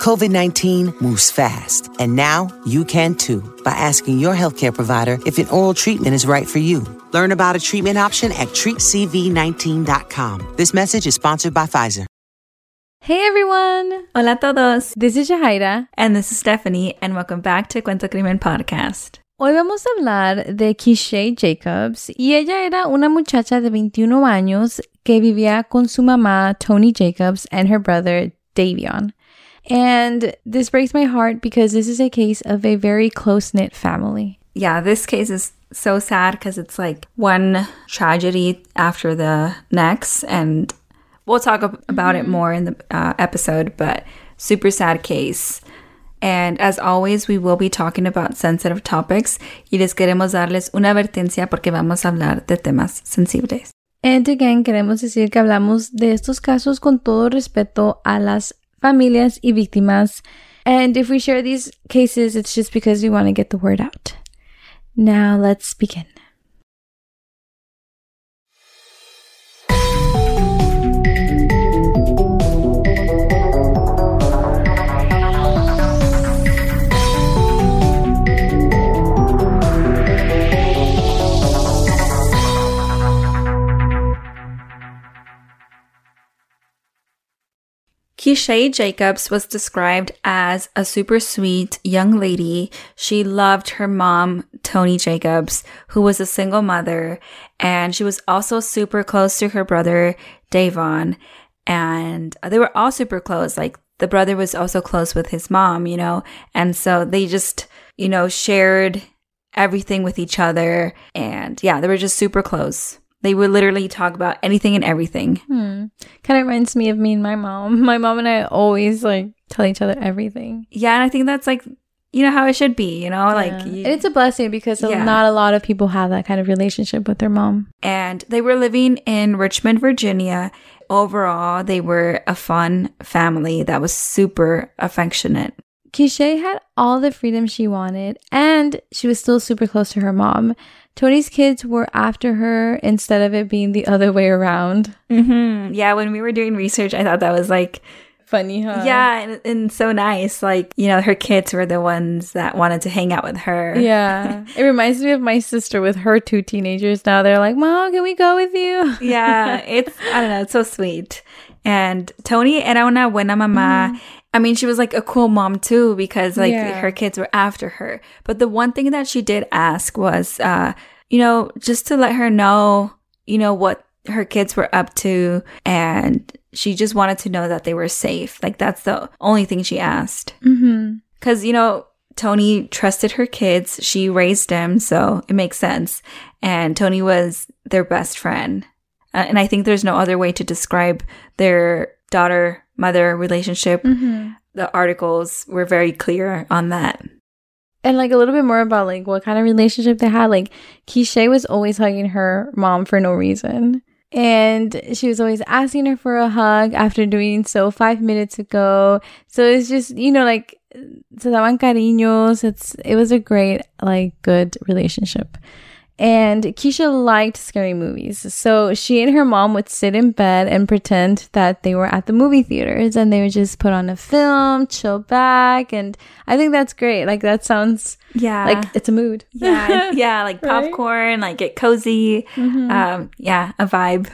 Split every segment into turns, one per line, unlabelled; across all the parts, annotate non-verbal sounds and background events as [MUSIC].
COVID 19 moves fast, and now you can too by asking your healthcare provider if an oral treatment is right for you. Learn about a treatment option at treatcv19.com. This message is sponsored by Pfizer.
Hey everyone!
Hola a todos!
This is Jahaira.
And this is Stephanie, and welcome back to Cuento Crimen Podcast.
Hoy vamos a hablar de Keeshae Jacobs y ella era una muchacha de 21 años que vivía con su mamá Tony Jacobs and her brother Davion. And this breaks my heart because this is a case of a very close knit family.
Yeah, this case is so sad because it's like one tragedy after the next. And we'll talk about it more in the uh, episode, but super sad case. And as always, we will be talking about sensitive topics y les queremos darles una advertencia porque vamos a hablar de temas sensibles.
And again, queremos decir que hablamos de estos casos con todo respeto a las familias y víctimas. And if we share these cases, it's just because we want to get the word out. Now let's begin.
Keeshae Jacobs was described as a super sweet young lady. She loved her mom, Tony Jacobs, who was a single mother, and she was also super close to her brother, Davon. And they were all super close. Like the brother was also close with his mom, you know, and so they just, you know, shared everything with each other. And yeah, they were just super close. They would literally talk about anything and everything.
Hmm. Kind of reminds me of me and my mom. My mom and I always like tell each other everything.
Yeah, and I think that's like you know how it should be, you know?
Yeah.
Like
you, it's a blessing because
Yeah.
not a lot of people have that kind of relationship with their mom.
and they were living in Richmond, Virginia. Overall, they were a fun family that was super affectionate.
Keeshae had all the freedom she wanted, and she was still super close to her mom. Tony's kids were after her instead of it being the other way around.
Mm-hmm. Yeah, when we were doing research, I thought that was like,
Funny, huh?
yeah, and, and so nice. Like, you know, her kids were the ones that wanted to hang out with her.
Yeah. [LAUGHS] it reminds me of my sister with her two teenagers now. They're like, Mom, can we go with you?
yeah, [LAUGHS] it's I don't know, it's so sweet. And Tony era una buena mamá. I mean, she was like a cool mom too because like
Yeah.
her kids were after her. But the one thing that she did ask was, uh, you know, just to let her know, you know, what her kids were up to, and she just wanted to know that they were safe. Like that's the only thing she asked.
Mm-hmm.
Because, you know, Tony trusted her kids. She raised them, so it makes sense. And Tony was their best friend. Uh, and I think there's no other way to describe their daughter mother relationship.
Mm-hmm.
The articles were very clear on that.
And like a little bit more about like what kind of relationship they had. Like Keeshae was always hugging her mom for no reason. And she was always asking her for a hug after doing so five minutes ago. So it's just, you know, like se daban cariños. It's it was a great, like good relationship. And Keeshae liked scary movies. So she and her mom would sit in bed and pretend that they were at the movie theaters and they would just put on a film, chill back. And I think that's great. Like, that sounds
Yeah.
like it's a mood.
yeah, [LAUGHS] yeah, like
Right?
popcorn, like get cozy.
Mhm.
Um, yeah, a vibe.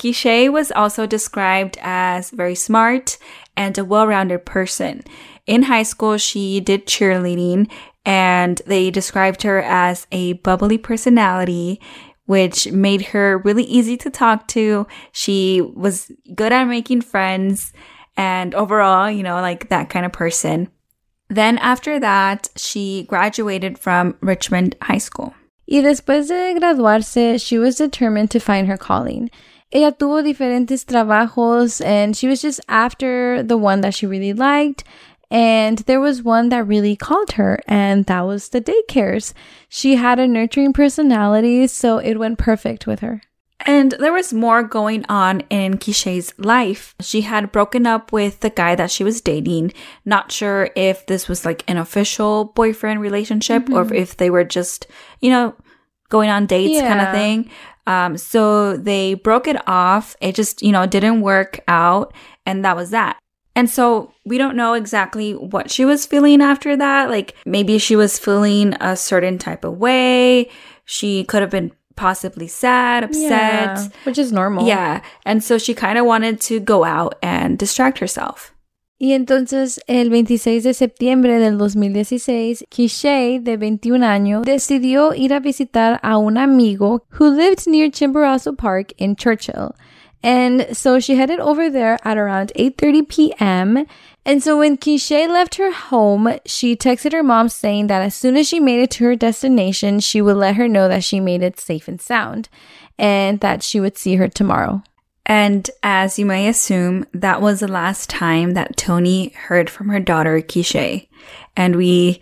Keeshae was also described as very smart and a well-rounded person. In high school, she did cheerleading and they described her as a bubbly personality, which made her really easy to talk to. She was good at making friends and overall, you know, like that kind of person. Then after that, she graduated from Richmond High School.
Y después de graduarse, she was determined to find her calling. Ella tuvo diferentes trabajos and she was just after the one that she really liked. And there was one that really called her, and that was the daycares. She had a nurturing personality, so it went perfect with her.
And there was more going on in Keeshae's life. She had broken up with the guy that she was dating. Not sure if this was like an official boyfriend relationship mm-hmm. or if they were just, you know, going on dates yeah. kind of thing. Um, so they broke it off. It just, you know, didn't work out. And that was that. And so we don't know exactly what she was feeling after that. Like maybe she was feeling a certain type of way. She could have been possibly sad, upset, yeah,
which is normal.
Yeah. And so she kind of wanted to go out and distract herself.
Y entonces, el 26 de septiembre del 2016, Keeshae, de 21 años, decidió ir a visitar a un amigo who lived near Chimborazo Park in Church Hill. And so she headed over there at around 8:30 p.m. And so when Keeshae left her home, she texted her mom saying that as soon as she made it to her destination, she would let her know that she made it safe and sound and that she would see her tomorrow.
And as you may assume, that was the last time that Tony heard from her daughter, Keeshae. And we,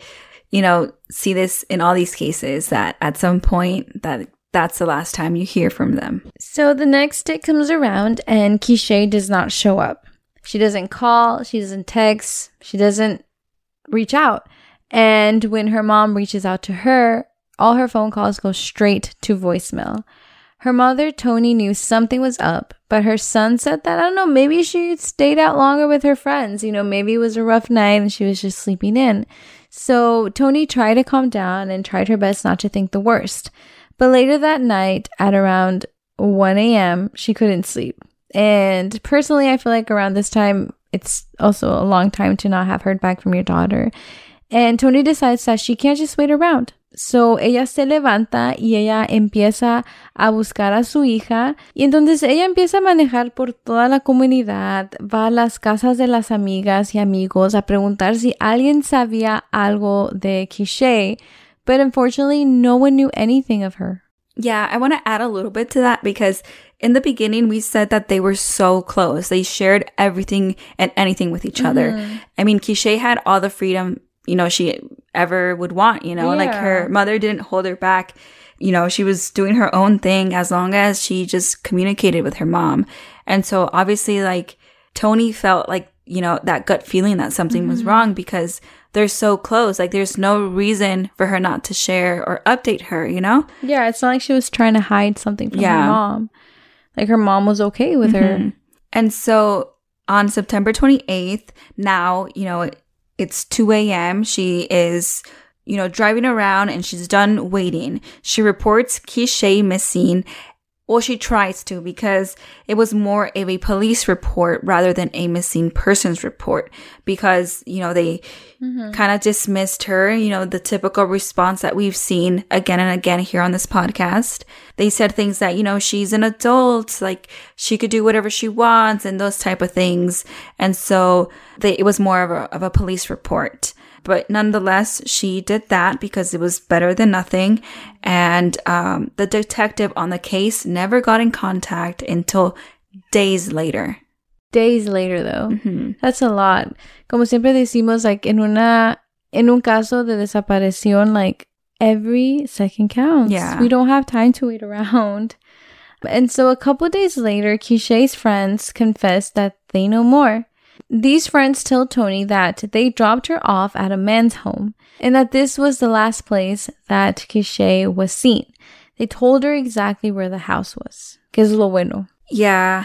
you know, see this in all these cases that at some point that that's the last time you hear from them.
So the next day comes around and Keeshae does not show up. She doesn't call, she doesn't text, she doesn't reach out. And when her mom reaches out to her, all her phone calls go straight to voicemail. Her mother, Tony, knew something was up, but her son said that, I don't know, maybe she stayed out longer with her friends. You know, maybe it was a rough night and she was just sleeping in. So Tony tried to calm down and tried her best not to think the worst. But later that night at around 1 a.m., she couldn't sleep. And personally, I feel like around this time, it's also a long time to not have heard back from your daughter. And Tony decides that she can't just wait around. So ella se levanta y ella empieza a buscar a su hija y entonces ella empieza a manejar por toda la comunidad, va a las casas de las amigas y amigos a preguntar si alguien sabía algo de Keeshae but unfortunately, no one knew anything of her.
Yeah, I want to add a little bit to that because in the beginning, we said that they were so close. They shared everything and anything with each other. Mm-hmm. I mean, Keeshae had all the freedom, you know, she ever would want, you know, yeah. like her mother didn't hold her back. You know, she was doing her own thing as long as she just communicated with her mom. And so obviously, like, Tony felt like, you know, that gut feeling that something mm-hmm. was wrong because they're so close. Like there's no reason for her not to share or update her, you know?
Yeah, it's not like she was trying to hide something from yeah. her mom. Like her mom was okay with mm-hmm. her.
And so on September 28th, now, you know, it's 2 a.m. She is, you know, driving around and she's done waiting. She reports Keeshae missing well, she tries to because it was more of a police report rather than a missing persons report because, you know, they mm-hmm. kind of dismissed her, you know, the typical response that we've seen again and again here on this podcast. They said things that, you know, she's an adult, like she could do whatever she wants and those type of things. And so they, it was more of a, of a police report. But nonetheless, she did that because it was better than nothing. And um, the detective on the case never got in contact until days later.
Days later, though. Mm-hmm. That's a lot. Como siempre decimos, like, en una, en un caso de desaparición, like, every second counts.
Yeah.
We don't have time to wait around. And so a couple days later, Keeshae's friends confessed that they know more. These friends told Tony that they dropped her off at a man's home and that this was the last place that Keeshae was seen. They told her exactly where the house was. Que es lo bueno.
Yeah.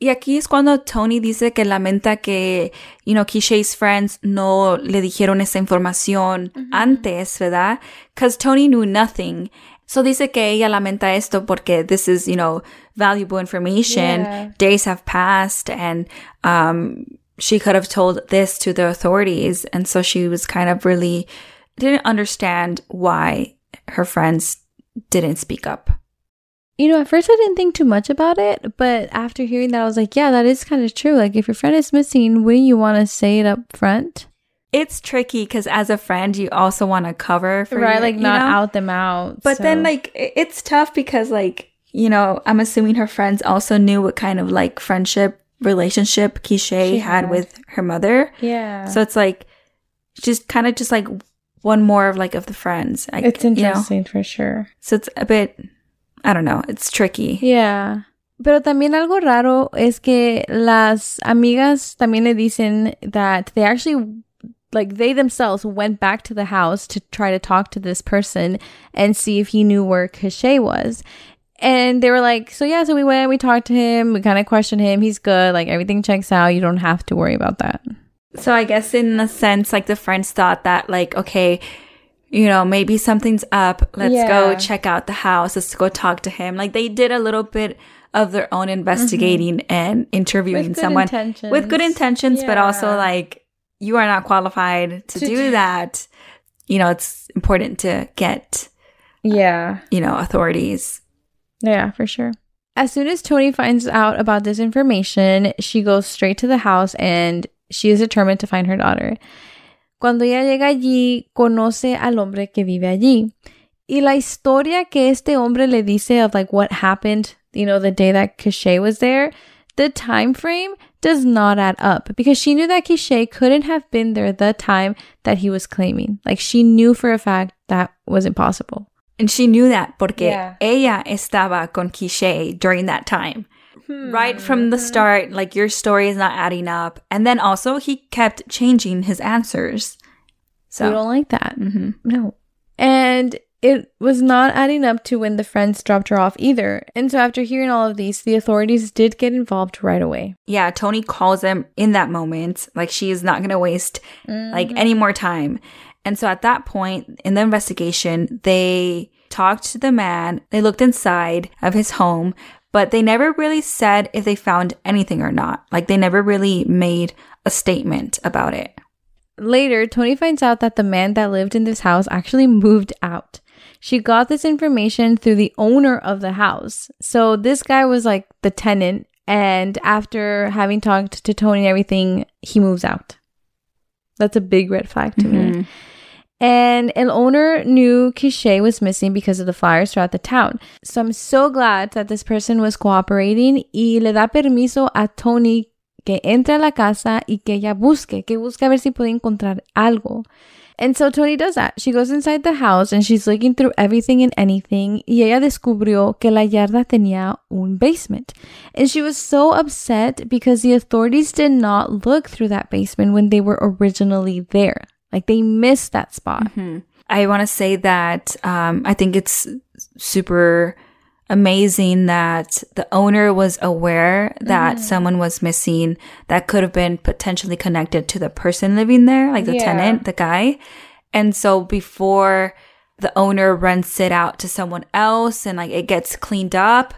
Y aquí es cuando Tony dice que lamenta que, you know, Keeshae's friends no le dijeron esa información mm-hmm. antes, ¿verdad? Because Tony knew nothing. So dice que ella lamenta esto porque this is, you know, valuable information. Yeah. Days have passed and, um, she could have told this to the authorities. And so she was kind of really didn't understand why her friends didn't speak up.
You know, at first I didn't think too much about it, but after hearing that, I was like, yeah, that is kind of true. Like, if your friend is missing, wouldn't you want to say it up front?
It's tricky because as a friend, you also want to cover
for right, your, like not know? out them out.
But so. then, like, it's tough because, like, you know, I'm assuming her friends also knew what kind of like friendship relationship Keeshae had, had with her mother.
Yeah.
So it's like just kind of just like one more of like of the friends. Like,
it's interesting you know? for sure.
So it's a bit I don't know. It's tricky.
Yeah. Pero también algo raro es que las amigas también le dicen that they actually like they themselves went back to the house to try to talk to this person and see if he knew where Keeshae was. And they were like, so yeah, so we went, we talked to him, we kind of questioned him. He's good, like everything checks out. You don't have to worry about that.
So I guess in a sense, like the friends thought that, like, okay, you know, maybe something's up. Let's
Yeah.
go check out the house. Let's go talk to him. Like they did a little bit of their own investigating and interviewing
Mm-hmm. With
someone
intentions.
with good intentions, but also like you are not qualified to,
To
do
do-
that. You know, it's important to get,
Yeah.
you know, authorities.
Yeah, for sure. As soon as Tony finds out about this information, she goes straight to the house and she is determined to find her daughter. Cuando ella llega allí, conoce al hombre que vive allí. Y la historia que este hombre le dice of like what happened, you know, the day that Keeshae was there, the time frame does not add up because she knew that Keeshae couldn't have been there the time that he was claiming. Like she knew for a fact that was impossible.
And she knew that porque
Yeah.
ella estaba con Keeshae during that time. Hmm. Right from the uh-huh. start, like your story is not adding up. And then also he kept changing his answers.
So we don't like that.
Mm-hmm.
No. And it was not adding up to when the friends dropped her off either. And so after hearing all of these, the authorities did get involved right away.
yeah, Tony calls him in that moment. Like she is not going to waste like mm-hmm. any more time. And so at that point in the investigation, they talked to the man. They looked inside of his home, but they never really said if they found anything or not. Like they never really made a statement about it.
Later, Tony finds out that the man that lived in this house actually moved out. She got this information through the owner of the house. So this guy was like the tenant, and after having talked to Tony and everything, he moves out. That's a big red flag to me. Mm-hmm. And an owner knew Keeshae was missing because of the fires throughout the town. So I'm so glad that this person was cooperating y le da permiso a Tony que entre a la casa y que ella busque, que busque a ver si puede encontrar algo. And so Tony does that. She goes inside the house and she's looking through everything and anything y ella descubrió que la yarda tenía un basement. And she was so upset because the authorities did not look through that basement when they were originally there. Like they missed that spot.
I want to say that um, I think it's super amazing that the owner was aware that someone was missing that could have been potentially connected to the person living there, like the
Yeah.
tenant, the guy. And so before the owner rents it out to someone else and like it gets cleaned up,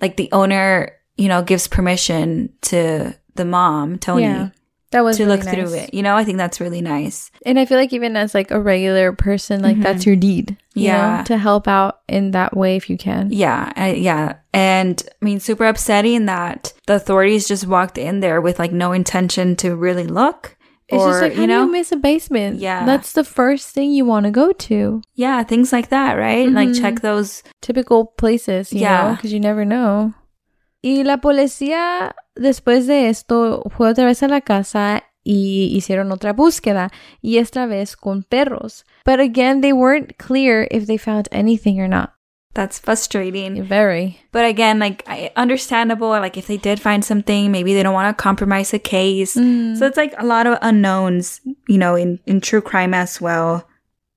like the owner, you know, gives permission to the mom, Tony,
Yeah. That was
to
really
look through it. You know, I think that's really nice.
And I feel like even as like a regular person, like that's your deed. you
Yeah.
know, to help out in that way if you can.
Yeah, I, yeah. And I mean, super upsetting that the authorities just walked in there with like no intention to really look.
It's
or,
just like how
you know,
do you miss a basement?
Yeah.
That's the first thing you want to go to.
yeah, things like that, right? Like
Mhm.
check those.
Typical places, you
Yeah.
because you never know. Y la policía, después de esto, fue otra vez a la casa y hicieron otra búsqueda, y esta vez con perros. But again, they weren't clear if they found anything or not.
That's frustrating.
Very.
But again, like I, understandable. Like if they did find something, maybe they don't want to compromise the case.
Mm.
So it's like a lot of unknowns, you know, in, in true crime as well.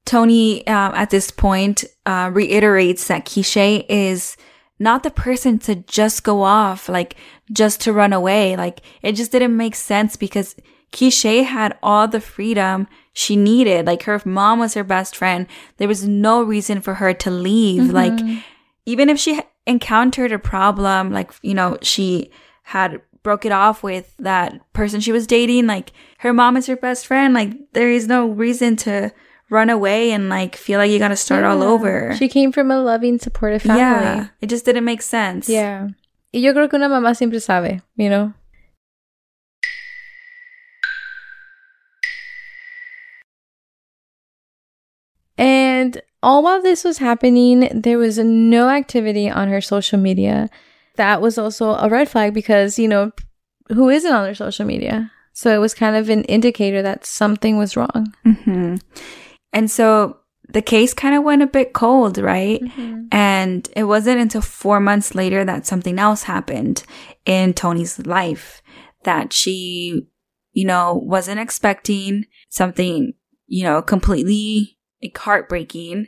Tony, um, at this point, uh, reiterates that Keeshae is not the person to just go off, like just to run away. Like it just didn't make sense because Keeshae had all the freedom she needed. Like her mom was her best friend. There was no reason for her to leave. Mm-hmm. Like even if she encountered a problem, like, you know, she had broke it off with that person she was dating, like her mom is her best friend. Like there is no reason to run away and like feel like you gotta start all over.
She came from a loving, supportive family.
Yeah. It just didn't make sense.
Yeah. Y yo creo que una mamá siempre sabe, you know? And all while this was happening, there was no activity on her social media. That was also a red flag because, you know, who isn't on their social media? So it was kind of an indicator that something was wrong.
hmm And so the case kind of went a bit cold, right? Mm-hmm. And it wasn't until four months later that something else happened in Tony's life that she, you know, wasn't expecting something, you know, completely like, heartbreaking.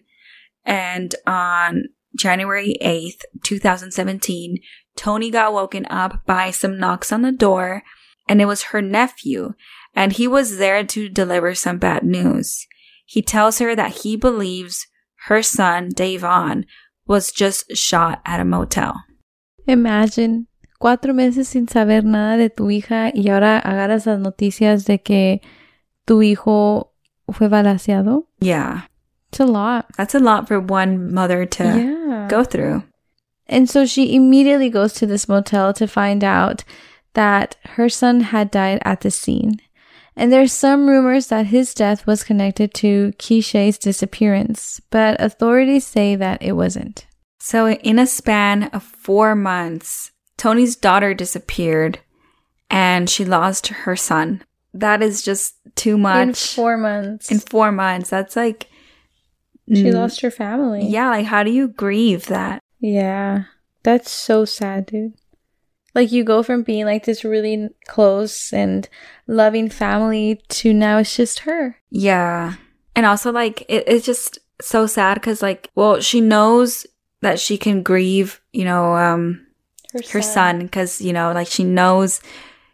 And on January 8th, 2017, Tony got woken up by some knocks on the door and it was her nephew and he was there to deliver some bad news. He tells her that he believes her son, Davon, was just shot at a motel.
Imagine cuatro meses sin saber nada de tu hija y ahora agarras las noticias de que tu hijo fue balaseado.
Yeah.
It's a lot.
That's a lot for one mother to yeah. go through.
And so she immediately goes to this motel to find out that her son had died at the scene. And there's some rumors that his death was connected to Keeshae's disappearance, but authorities say that it wasn't.
So, in a span of four months, Tony's daughter disappeared and she lost her son. That is just too much.
In four months.
In four months. That's like.
She mm, lost her family.
Yeah, like how do you grieve that?
Yeah. That's so sad, dude. Like you go from being like this really close and loving family to now it's just her.
Yeah. And also like it, it's just so sad because like well she knows that she can grieve you know um her son because you know like she knows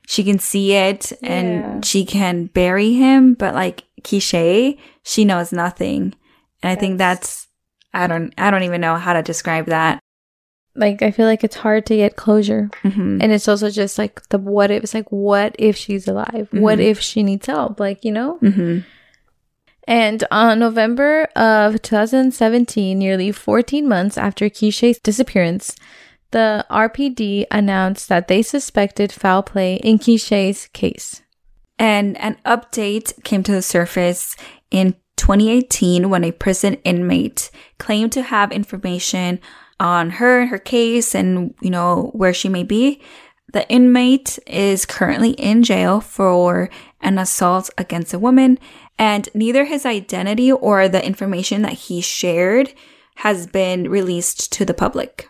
she can see it and yeah. she can bury him but like Keeshae she knows nothing and I think that's I don't I don't even know how to describe that
like I feel like it's hard to get closure, mm-hmm. and it's also just like the what if. It's like what if she's alive? Mm-hmm. What if she needs help? Like you know. Mm-hmm. And on November of 2017, nearly 14 months after Keeshae's disappearance, the RPD announced that they suspected foul play in Keeshae's case.
And an update came to the surface in 2018 when a prison inmate claimed to have information on her, and her case, and, you know, where she may be. The inmate is currently in jail for an assault against a woman, and neither his identity or the information that he shared has been released to the public.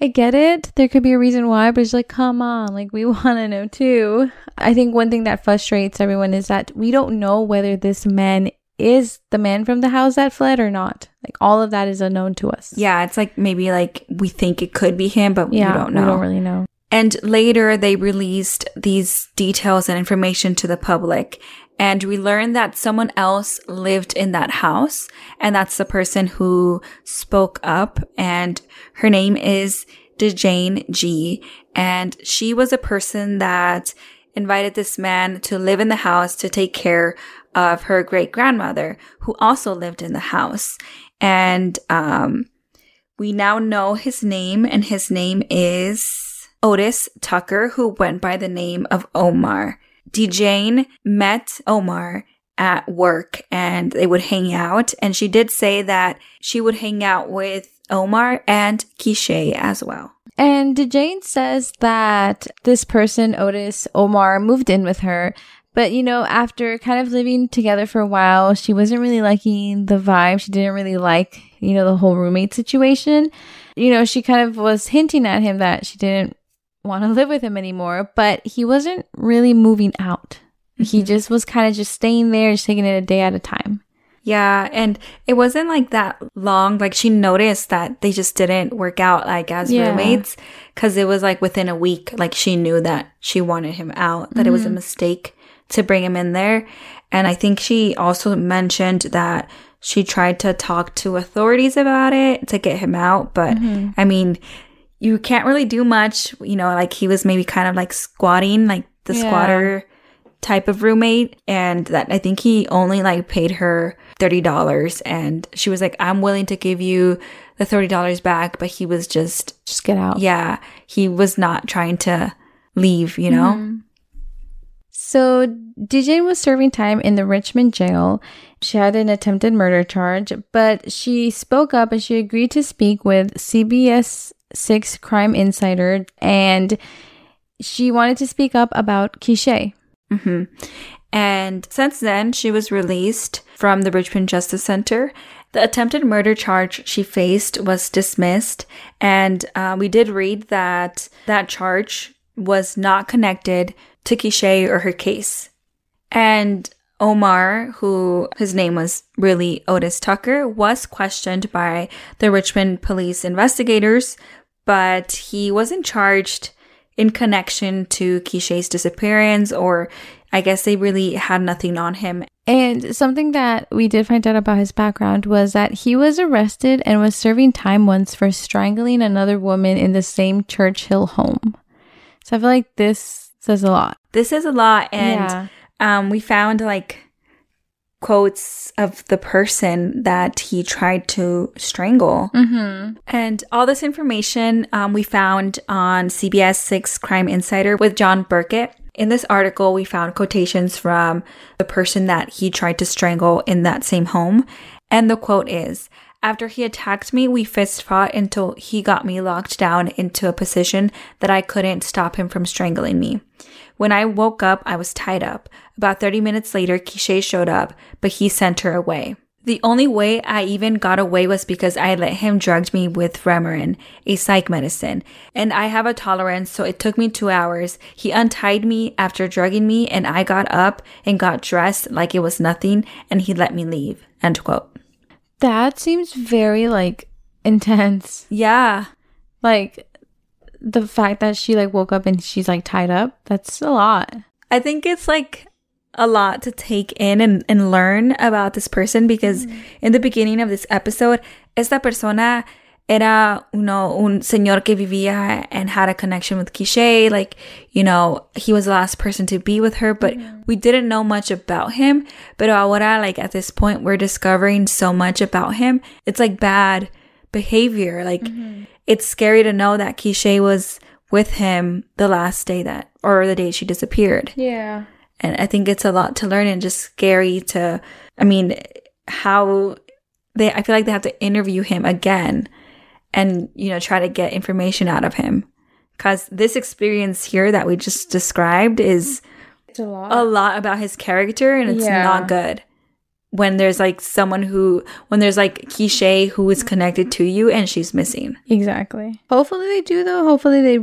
I get it. There could be a reason why, but it's like, come on, like we [LAUGHS] want to know too. I think one thing that frustrates everyone is that we don't know whether this man is the man from the house that fled or not. Like all of that is unknown to us.
Yeah, it's like maybe like we think it could be him, but yeah, we don't know.
We don't really know.
And later they released these details and information to the public. And we learned that someone else lived in that house. And that's the person who spoke up. And her name is DeJane G. And she was a person that invited this man to live in the house to take care of her great grandmother, who also lived in the house. And um, we now know his name, and his name is Otis Tucker, who went by the name of Omar. DeJane met Omar at work and they would hang out. And she did say that she would hang out with Omar and Keeshae as well.
And DeJane says that this person, Otis Omar, moved in with her but, you know, after kind of living together for a while, she wasn't really liking the vibe. She didn't really like, you know, the whole roommate situation. You know, she kind of was hinting at him that she didn't want to [LAUGHS] live with him anymore, but he wasn't really moving out. Mm-hmm. He just was kind of just staying there, just taking it a day at a time.
Yeah, and it wasn't like that long. Like she noticed that they just didn't work out like as yeah. roommates because it was like within a week. Like she knew that she wanted him out, that mm-hmm. it was a mm-hmm. mistake to bring him in there. And I think she also mentioned that she tried to talk to authorities about it to get him out. But mm-hmm. I mean, you can't really do much. You know, like he was maybe kind of like squatting, like the yeah. squatter type of roommate. And that I think he only like paid her $30. And she was like, I'm willing to give you the $30 back. But he was just,
just get out.
Yeah. He was not trying to leave, you know? Mm-hmm.
So, DeJane was serving time in the Richmond jail. She had an attempted murder charge, but she spoke up and she agreed to speak with CBS 6 Crime Insider and she wanted to speak up about Keeshae.
Mm-hmm. And since then, she was released from the Richmond Justice Center The attempted murder charge she faced was dismissed, and uh, we did read that that charge was not connected to Keeshae or her case. And Omar, who his name was really Otis Tucker, was questioned by the Richmond police investigators, but he wasn't charged in connection to Keeshae's disappearance, or I guess they really had nothing on him.
And something that we did find out about his background was that he was arrested and was serving time once for strangling another woman in the same Church Hill home. So I feel like this says a lot.
This is a lot, and
Yeah.
um, we found like quotes of the person that he tried to strangle.
Mm-hmm.
And all this information um, we found on CBS 6 Crime Insider with Jon Burkett. In this article, we found quotations from the person that he tried to strangle in that same home. And the quote is After he attacked me, we fist fought until he got me locked down into a position that I couldn't stop him from strangling me. When I woke up, I was tied up. About 30 minutes later, Keeshae showed up, but he sent her away. The only way I even got away was because I let him drug me with Remeron, a psych medicine, and I have a tolerance, so it took me two hours. He untied me after drugging me, and I got up and got dressed like it was nothing, and he let me leave. End quote.
That seems very like intense.
Yeah.
Like the fact that she like woke up and she's like tied up. That's a lot.
I think it's like a lot to take in and, and learn about this person because mm. in the beginning of this episode, esta persona era uno, un señor que vivía and had a connection with Keeshae. Like, you know, he was the last person to be with her, but mm-hmm. we didn't know much about him. But ahora, like at this point, we're discovering so much about him. It's like bad behavior. Like, mm-hmm. it's scary to know that Keeshae was with him the last day that, or the day she disappeared.
Yeah.
And I think it's a lot to learn and just scary to, I mean, how they, I feel like they have to interview him again and, you know, try to get information out of him. Cause this experience here that we just described is
It's a lot.
a lot about his character and it's
Yeah.
not good. When there's like someone who, when there's like Keeshae who is connected to you and she's missing.
Exactly. Hopefully they do though. Hopefully they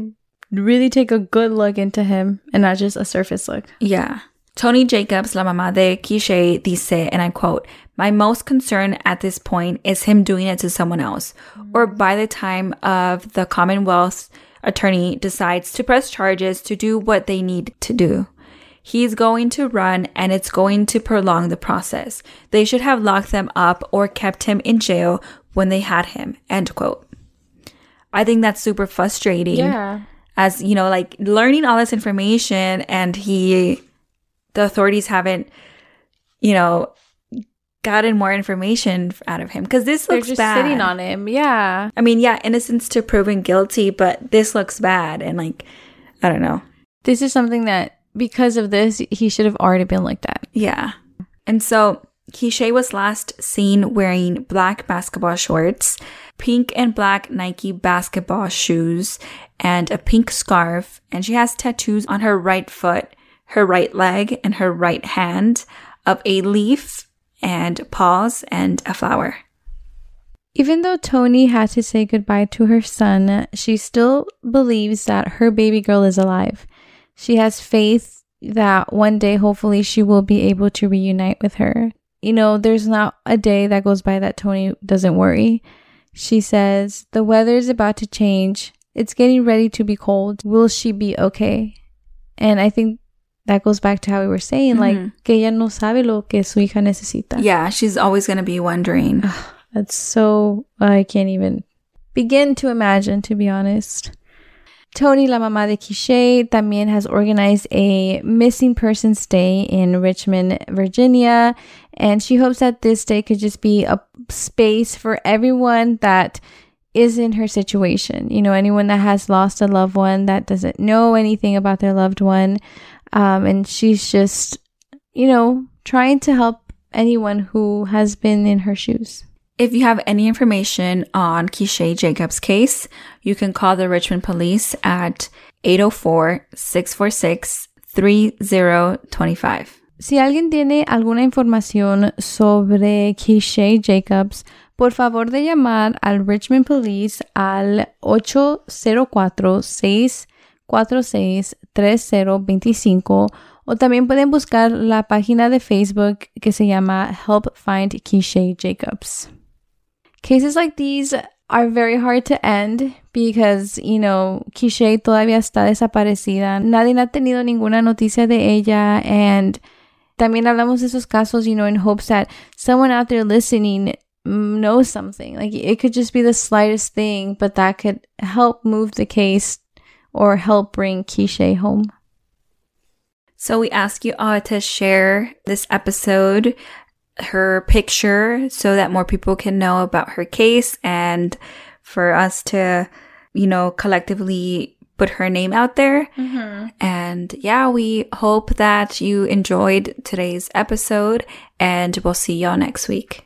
really take a good look into him and not just a surface look.
Yeah. Tony Jacobs, la mamá de Keeshae, dice, and I quote, My most concern at this point is him doing it to someone else, or by the time of the Commonwealth attorney decides to press charges to do what they need to do. He's going to run and it's going to prolong the process. They should have locked them up or kept him in jail when they had him. End quote. I think that's super frustrating as you know like learning all this information and he the authorities haven't you know gotten more information out of him because this
They're
looks
just
bad
sitting on him. Yeah.
i mean yeah innocence to proven guilty but this looks bad and like i don't know
This is something that because of this, he should have already been looked at.
yeah and so Keeshae was last seen wearing black basketball shorts, pink and black Nike basketball shoes, and a pink scarf. And she has tattoos on her right foot, her right leg, and her right hand of a leaf and paws and a flower.
Even though Tony had to say goodbye to her son, she still believes that her baby girl is alive. She has faith that one day, hopefully, she will be able to reunite with her. You know, there's not a day that goes by that Tony doesn't worry. She says, The weather is about to change. It's getting ready to be cold. Will she be okay? And I think that goes back to how we were saying, like, mm-hmm. que ella no sabe lo que su hija necesita.
Yeah, she's always going to be wondering.
That's so I can't even begin to imagine, to be honest. Tony, la mamá de Keeshae, también has organized a missing persons day in Richmond, Virginia, and she hopes that this day could just be a space for everyone that is in her situation. You know, anyone that has lost a loved one that doesn't know anything about their loved one, um, and she's just, you know, trying to help anyone who has been in her shoes.
If you have any information on Keeshae Jacobs' case, you can call the Richmond police at 804 646 3025.
Si alguien tiene alguna información sobre Keeshae Jacobs, por favor de llamar al Richmond Police al 804-646-3025 o también pueden buscar la página de Facebook que se llama Help Find Keisha Jacobs. Cases like these are very hard to end because, you know, Keisha todavía está desaparecida. Nadie ha tenido ninguna noticia de ella and también hablamos de esos casos, you know, in hopes that someone out there listening knows something. Like it could just be the slightest thing, but that could help move the case or help bring Keeshae home.
So we ask you all to share this episode, her picture, so that more people can know about her case and for us to, you know, collectively put her name out there. Mm-hmm. And yeah, we hope that you enjoyed today's episode and we'll see y'all next week.